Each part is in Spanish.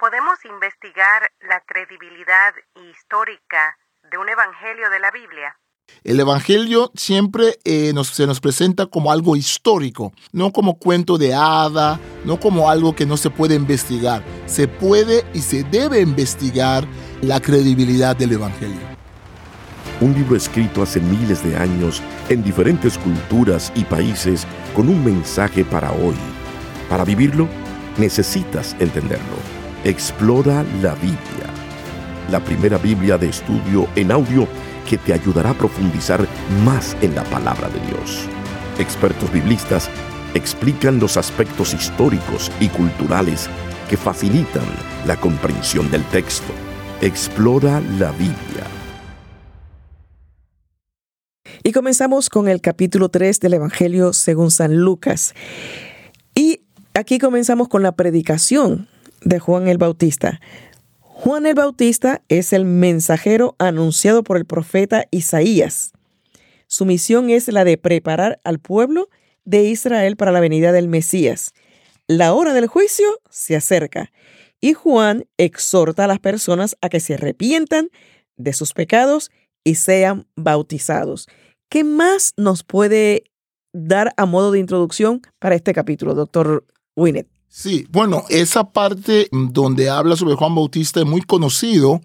¿Podemos investigar la credibilidad histórica de un evangelio de la Biblia? El Evangelio siempre eh, nos- se nos presenta como algo histórico, no como cuento de hada, no como algo que no se puede investigar. Se puede y se debe investigar la credibilidad del Evangelio. Un libro escrito hace miles de años en diferentes culturas y países con un mensaje para hoy. Para vivirlo, necesitas entenderlo. Explora la Biblia. La primera Biblia de estudio en audio que te ayudará a profundizar más en la palabra de Dios. Expertos biblistas explican los aspectos históricos y culturales que facilitan la comprensión del texto. Explora la Biblia. Y comenzamos con el capítulo 3 del Evangelio según San Lucas. Y aquí comenzamos con la predicación de Juan el Bautista. Juan el Bautista es el mensajero anunciado por el profeta Isaías. Su misión es la de preparar al pueblo de Israel para la venida del Mesías. La hora del juicio se acerca y Juan exhorta a las personas a que se arrepientan de sus pecados y sean bautizados. ¿Qué más nos puede dar a modo de introducción para este capítulo, doctor Winnet? Sí, bueno, esa parte donde habla sobre Juan Bautista es muy conocido.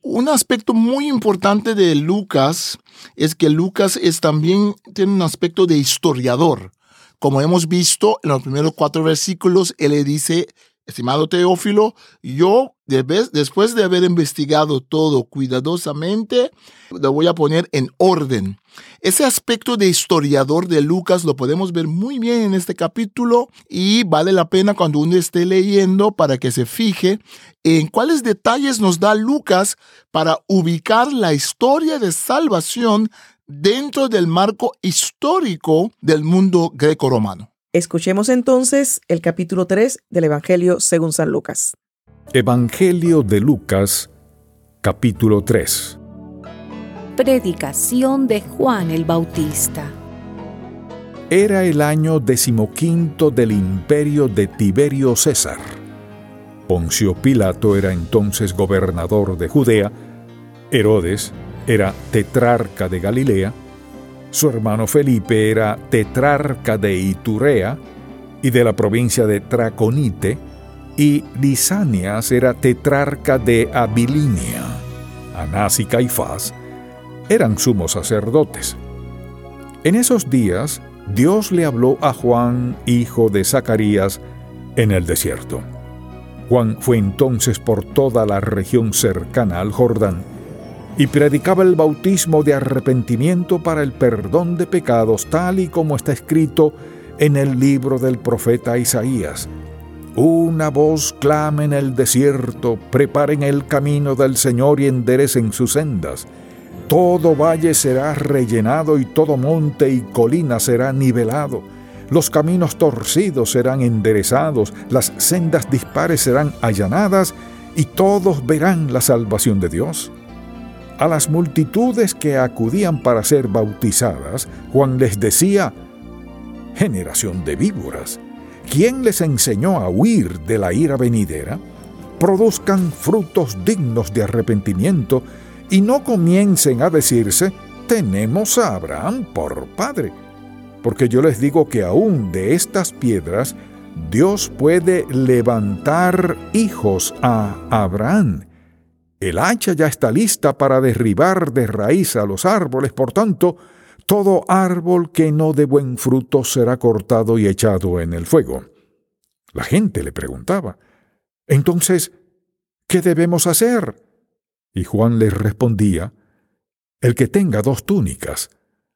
Un aspecto muy importante de Lucas es que Lucas es también tiene un aspecto de historiador. Como hemos visto en los primeros cuatro versículos, él le dice, estimado Teófilo, yo después de haber investigado todo cuidadosamente, lo voy a poner en orden. Ese aspecto de historiador de Lucas lo podemos ver muy bien en este capítulo y vale la pena cuando uno esté leyendo para que se fije en cuáles detalles nos da Lucas para ubicar la historia de salvación dentro del marco histórico del mundo greco-romano. Escuchemos entonces el capítulo 3 del Evangelio según San Lucas. Evangelio de Lucas, capítulo 3. Predicación de Juan el Bautista. Era el año decimoquinto del imperio de Tiberio César. Poncio Pilato era entonces gobernador de Judea, Herodes era tetrarca de Galilea, su hermano Felipe era tetrarca de Iturea y de la provincia de Traconite, y Lisanias era tetrarca de Abilinia. Anás y Caifás eran sumos sacerdotes. En esos días, Dios le habló a Juan, hijo de Zacarías, en el desierto. Juan fue entonces por toda la región cercana al Jordán y predicaba el bautismo de arrepentimiento para el perdón de pecados, tal y como está escrito en el libro del profeta Isaías. Una voz clama en el desierto, preparen el camino del Señor y enderecen sus sendas. Todo valle será rellenado y todo monte y colina será nivelado. Los caminos torcidos serán enderezados, las sendas dispares serán allanadas y todos verán la salvación de Dios. A las multitudes que acudían para ser bautizadas, Juan les decía, generación de víboras, ¿quién les enseñó a huir de la ira venidera? Produzcan frutos dignos de arrepentimiento y no comiencen a decirse, tenemos a Abraham por padre. Porque yo les digo que aún de estas piedras Dios puede levantar hijos a Abraham. El hacha ya está lista para derribar de raíz a los árboles, por tanto, todo árbol que no dé buen fruto será cortado y echado en el fuego. La gente le preguntaba, entonces, ¿qué debemos hacer? Y Juan les respondía, el que tenga dos túnicas,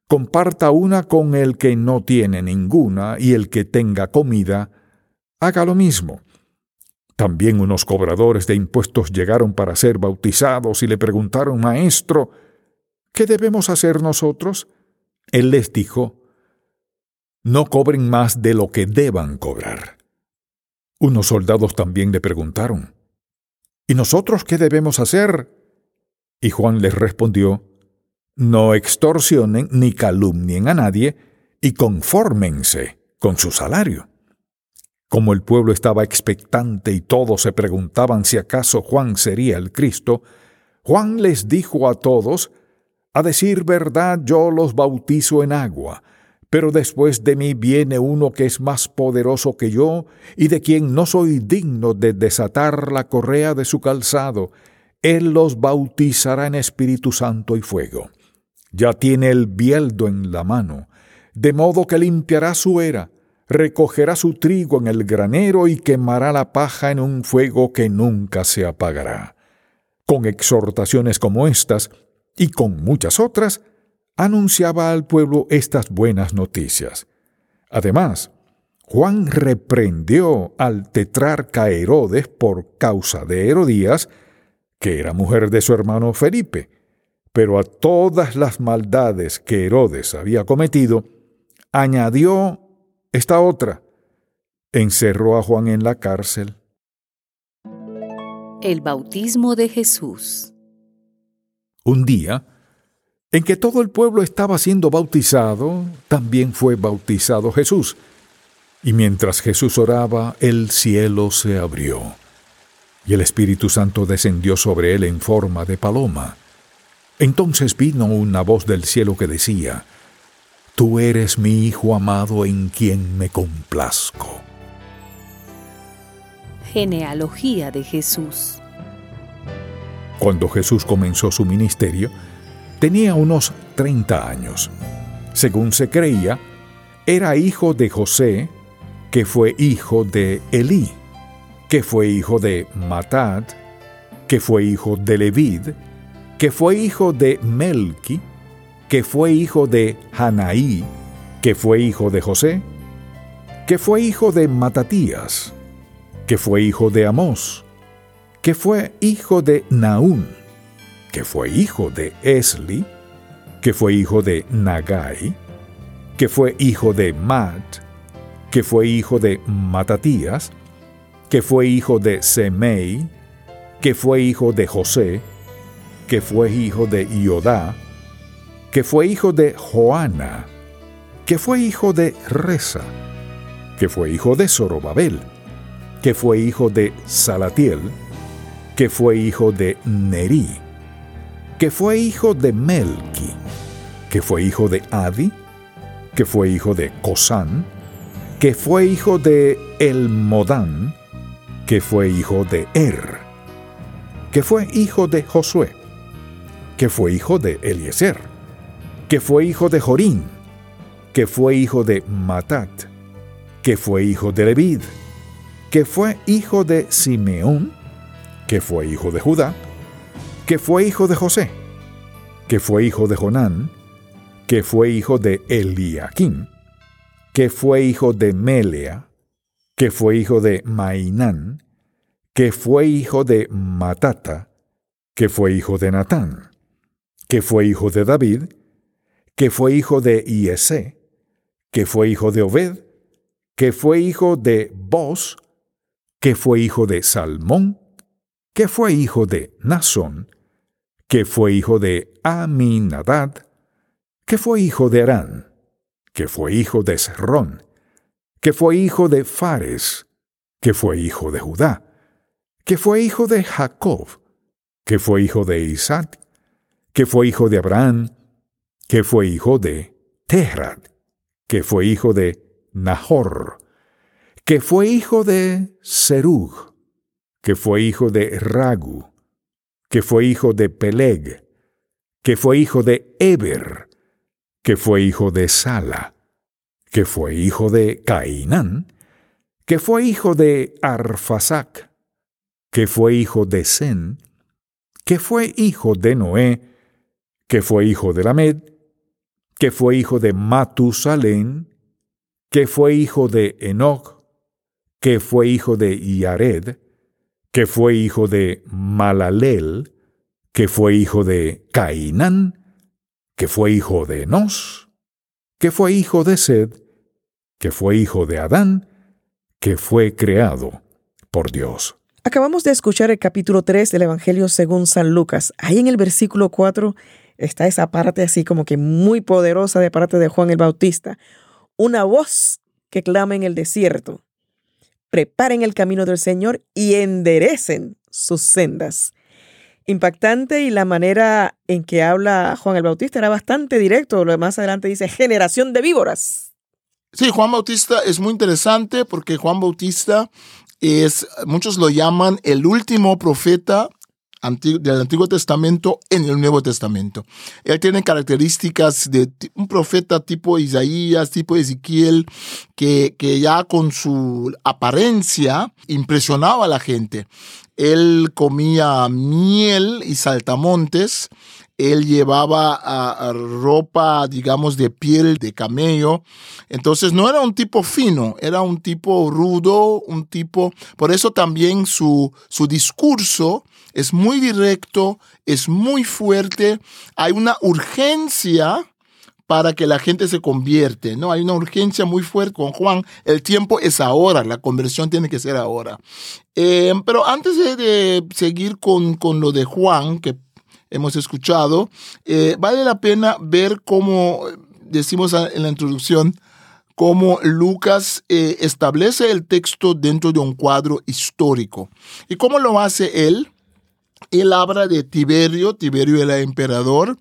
comparta una con el que no tiene ninguna, y el que tenga comida, haga lo mismo. También unos cobradores de impuestos llegaron para ser bautizados y le preguntaron, Maestro, ¿qué debemos hacer nosotros? Él les dijo, No cobren más de lo que deban cobrar. Unos soldados también le preguntaron, ¿Y nosotros qué debemos hacer? Y Juan les respondió, No extorsionen ni calumnien a nadie, y confórmense con su salario. Como el pueblo estaba expectante y todos se preguntaban si acaso Juan sería el Cristo, Juan les dijo a todos, A decir verdad yo los bautizo en agua, pero después de mí viene uno que es más poderoso que yo, y de quien no soy digno de desatar la correa de su calzado. Él los bautizará en Espíritu Santo y fuego. Ya tiene el bieldo en la mano, de modo que limpiará su era recogerá su trigo en el granero y quemará la paja en un fuego que nunca se apagará. Con exhortaciones como estas, y con muchas otras, anunciaba al pueblo estas buenas noticias. Además, Juan reprendió al tetrarca Herodes por causa de Herodías, que era mujer de su hermano Felipe, pero a todas las maldades que Herodes había cometido, añadió esta otra encerró a Juan en la cárcel. El bautismo de Jesús. Un día, en que todo el pueblo estaba siendo bautizado, también fue bautizado Jesús. Y mientras Jesús oraba, el cielo se abrió, y el Espíritu Santo descendió sobre él en forma de paloma. Entonces vino una voz del cielo que decía, Tú eres mi Hijo amado en quien me complazco. Genealogía de Jesús. Cuando Jesús comenzó su ministerio, tenía unos 30 años. Según se creía, era hijo de José, que fue hijo de Elí, que fue hijo de Matat, que fue hijo de Levid, que fue hijo de Melki, que fue hijo de Hanaí, que fue hijo de José, que fue hijo de Matatías, que fue hijo de Amós, que fue hijo de Naún, que fue hijo de Esli, que fue hijo de Nagai, que fue hijo de Mat, que fue hijo de Matatías, que fue hijo de Semei, que fue hijo de José, que fue hijo de Iodá, que fue hijo de Joana, que fue hijo de Reza, que fue hijo de Zorobabel, que fue hijo de Salatiel, que fue hijo de Neri, que fue hijo de Melki, que fue hijo de Adi, que fue hijo de Cosán, que fue hijo de Elmodán, que fue hijo de Er, que fue hijo de Josué, que fue hijo de Eliezer, que fue hijo de Jorín, que fue hijo de Matat, que fue hijo de Levid, que fue hijo de Simeón, que fue hijo de Judá, que fue hijo de José, que fue hijo de Jonán, que fue hijo de Eliakim, que fue hijo de Melea, que fue hijo de Mainán, que fue hijo de Matata, que fue hijo de Natán, que fue hijo de David, que fue hijo de Iese, que fue hijo de Obed, que fue hijo de Boz, que fue hijo de Salmón, que fue hijo de Nasón, que fue hijo de Aminadad, que fue hijo de Arán, que fue hijo de Serrón, que fue hijo de Fares, que fue hijo de Judá, que fue hijo de Jacob, que fue hijo de Isaac, que fue hijo de Abraham, que fue hijo de Terad, que fue hijo de Nahor, que fue hijo de Serug, que fue hijo de Ragu, que fue hijo de Peleg, que fue hijo de Eber, que fue hijo de Sala, que fue hijo de Cainán, que fue hijo de Arfasac, que fue hijo de Sen, que fue hijo de Noé, que fue hijo de Lamed, que fue hijo de Matusalén, que fue hijo de Enoch, que fue hijo de Yared, que fue hijo de Malalel, que fue hijo de Cainán, que fue hijo de Enos, que fue hijo de Sed, que fue hijo de Adán, que fue creado por Dios. Acabamos de escuchar el capítulo 3 del Evangelio según San Lucas. Ahí en el versículo 4 está esa parte así como que muy poderosa de parte de Juan el Bautista. Una voz que clama en el desierto. preparen el camino del Señor y enderecen sus sendas. Impactante y la manera en que habla Juan el Bautista era bastante directo. Lo más adelante dice generación de víboras. Sí, Juan Bautista es muy interesante porque Juan Bautista es, muchos lo llaman el último profeta del Antiguo Testamento en el Nuevo Testamento. Él tiene características de un profeta tipo Isaías, tipo Ezequiel, que, que ya con su apariencia impresionaba a la gente. Él comía miel y saltamontes, él llevaba ropa, digamos, de piel de camello. Entonces no era un tipo fino, era un tipo rudo, un tipo... Por eso también su, su discurso es muy directo, es muy fuerte, hay una urgencia para que la gente se convierte, ¿no? Hay una urgencia muy fuerte con Juan. El tiempo es ahora, la conversión tiene que ser ahora. Eh, pero antes de, seguir con, con, lo de Juan, que hemos escuchado, eh, vale la pena ver cómo, decimos en la introducción, cómo Lucas eh, establece el texto dentro de un cuadro histórico. ¿Y cómo lo hace él? Él habla de Tiberio, Tiberio era emperador.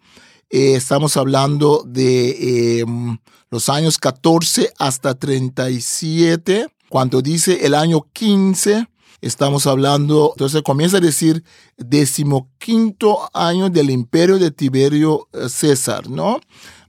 Eh, estamos hablando de em, los años 14 hasta 37. Cuando dice el año 15, estamos hablando, entonces comienza a decir decimoquinto año del imperio de Tiberio eh, César, ¿no?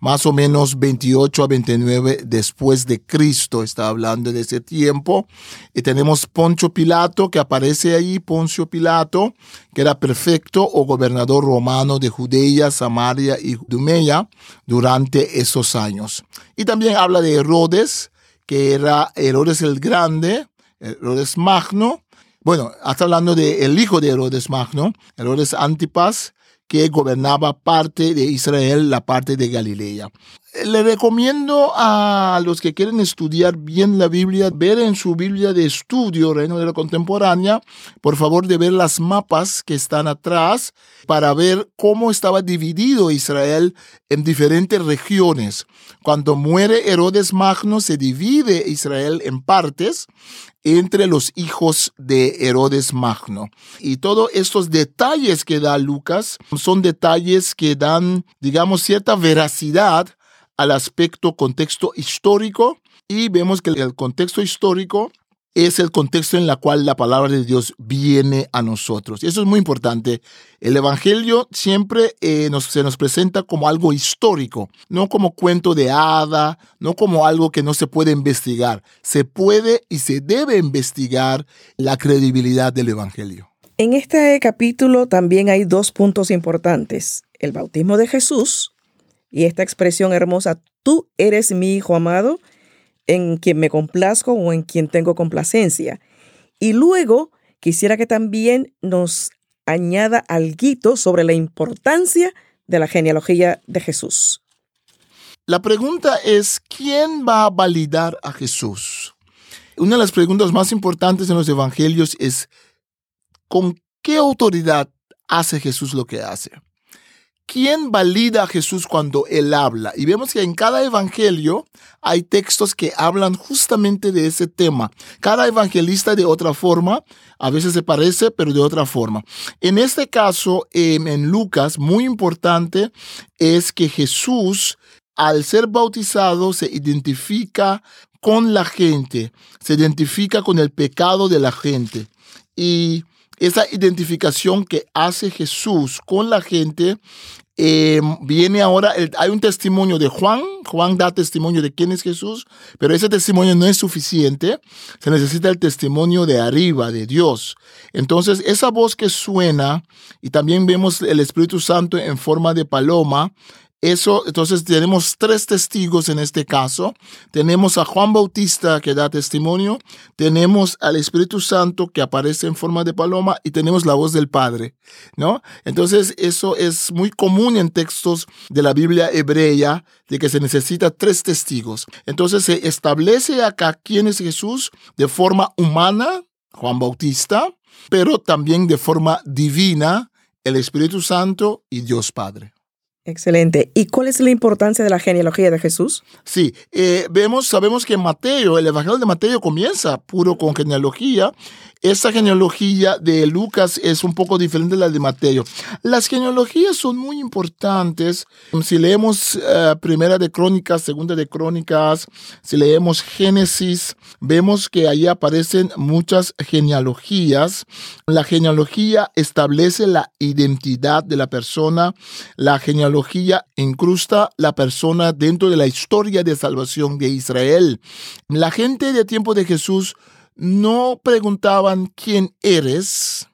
Más o menos 28 a 29 después de Cristo, está hablando de ese tiempo. Y tenemos Poncio Pilato, que aparece ahí, Poncio Pilato, que era prefecto o gobernador romano de Judea, Samaria y Dumea durante esos años. Y también habla de Herodes, que era Herodes el Grande, Herodes Magno, bueno, está hablando del hijo de Herodes Magno, Herodes Antipas, que gobernaba parte de Israel, la parte de Galilea. Le recomiendo a los que quieren estudiar bien la Biblia, ver en su Biblia de estudio, Reino de la Contemporánea, por favor de ver las mapas que están atrás para ver cómo estaba dividido Israel en diferentes regiones. Cuando muere Herodes Magno se divide Israel en partes entre los hijos de Herodes Magno. Y todos estos detalles que da Lucas son detalles que dan, digamos, cierta veracidad al aspecto contexto histórico y vemos que el contexto histórico es el contexto en el cual la palabra de Dios viene a nosotros. Eso es muy importante. El Evangelio siempre eh, se nos presenta como algo histórico, no como cuento de hada, no como algo que no se puede investigar. Se puede y se debe investigar la credibilidad del Evangelio. En este capítulo también hay dos puntos importantes. El bautismo de Jesús y esta expresión hermosa, tú eres mi hijo amado en quien me complazco o en quien tengo complacencia. Y luego quisiera que también nos añada algo sobre la importancia de la genealogía de Jesús. La pregunta es, ¿quién va a validar a Jesús? Una de las preguntas más importantes en los evangelios es, ¿con qué autoridad hace Jesús lo que hace? ¿Quién valida a Jesús cuando Él habla? Y vemos que en cada evangelio hay textos que hablan justamente de ese tema. Cada evangelista de otra forma, a veces se parece, pero de otra forma. En este caso, em, en Lucas, muy importante es que Jesús, al ser bautizado, se identifica con la gente, se identifica con el pecado de la gente. Y esa identificación que hace Jesús con la gente eh, viene ahora, hay un testimonio de Juan, Juan da testimonio de quién es Jesús, pero ese testimonio no es suficiente, se necesita el testimonio de arriba, de Dios. Entonces, esa voz que suena, y también vemos el Espíritu Santo en forma de paloma, eso, entonces tenemos tres testigos en este caso. Tenemos a Juan Bautista que da testimonio, tenemos al Espíritu Santo que aparece en forma de paloma y tenemos la voz del Padre, ¿no? Entonces eso es muy común en textos de la Biblia hebrea de que se necesita tres testigos. Entonces se establece acá quién es Jesús de forma humana, Juan Bautista, pero también de forma divina, el Espíritu Santo y Dios Padre. Excelente. ¿Y cuál es la importancia de la genealogía de Jesús? Sí, eh, vemos, sabemos que Mateo, el Evangelio de Mateo comienza puro con genealogía. Esta genealogía de Lucas es un poco diferente de la de Mateo. Las genealogías son muy importantes. Si leemos eh, Primera de Crónicas, Segunda de Crónicas, si leemos Génesis, vemos que ahí aparecen muchas genealogías. La genealogía establece la identidad de la persona. La genealogía incrusta la persona dentro de la historia de salvación de Israel. La gente de tiempo de Jesús no preguntaban quién eres,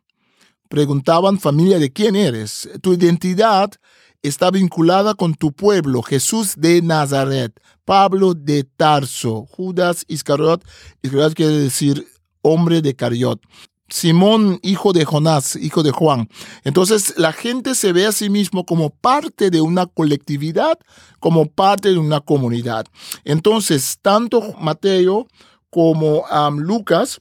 preguntaban familia de quién eres. Tu identidad está vinculada con tu pueblo, Jesús de Nazaret, Pablo de Tarso, Judas Iscariot, Iscariot quiere decir hombre de Cariot. Simón, hijo de Jonás, hijo de Juan. Entonces la gente se ve a sí mismo como parte de una colectividad, como parte de una comunidad. Entonces, tanto Mateo como Lucas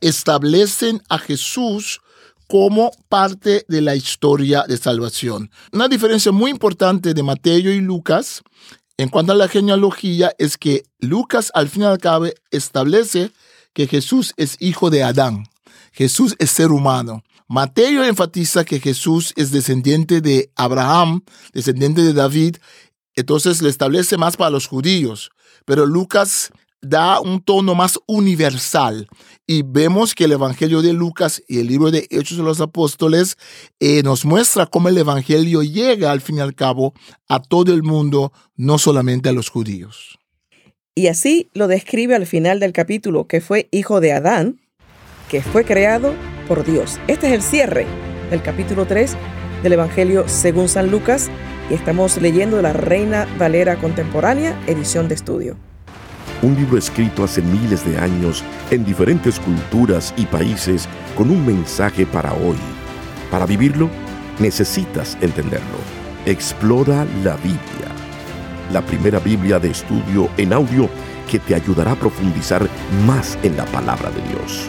establecen a Jesús como parte de la historia de salvación. Una diferencia muy importante de Mateo y Lucas en cuanto a la genealogía es que Lucas al fin y al cabo establece que Jesús es hijo de Adán. Jesús es ser humano. Mateo enfatiza que Jesús es descendiente de Abraham, descendiente de David, entonces le establece más para los judíos. Pero Lucas da un tono más universal y vemos que el Evangelio de Lucas y el libro de Hechos de los Apóstoles eh, nos muestra cómo el Evangelio llega al fin y al cabo a todo el mundo, no solamente a los judíos. Y así lo describe al final del capítulo, que fue hijo de Adán, que fue creado por Dios. Este es el cierre del capítulo 3 del Evangelio según San Lucas y estamos leyendo la Reina Valera Contemporánea, edición de estudio un libro escrito hace miles de años en diferentes culturas y países con un mensaje para hoy. Para vivirlo, necesitas entenderlo. Explora la Biblia, la primera Biblia de estudio en audio que te ayudará a profundizar más en la palabra de Dios.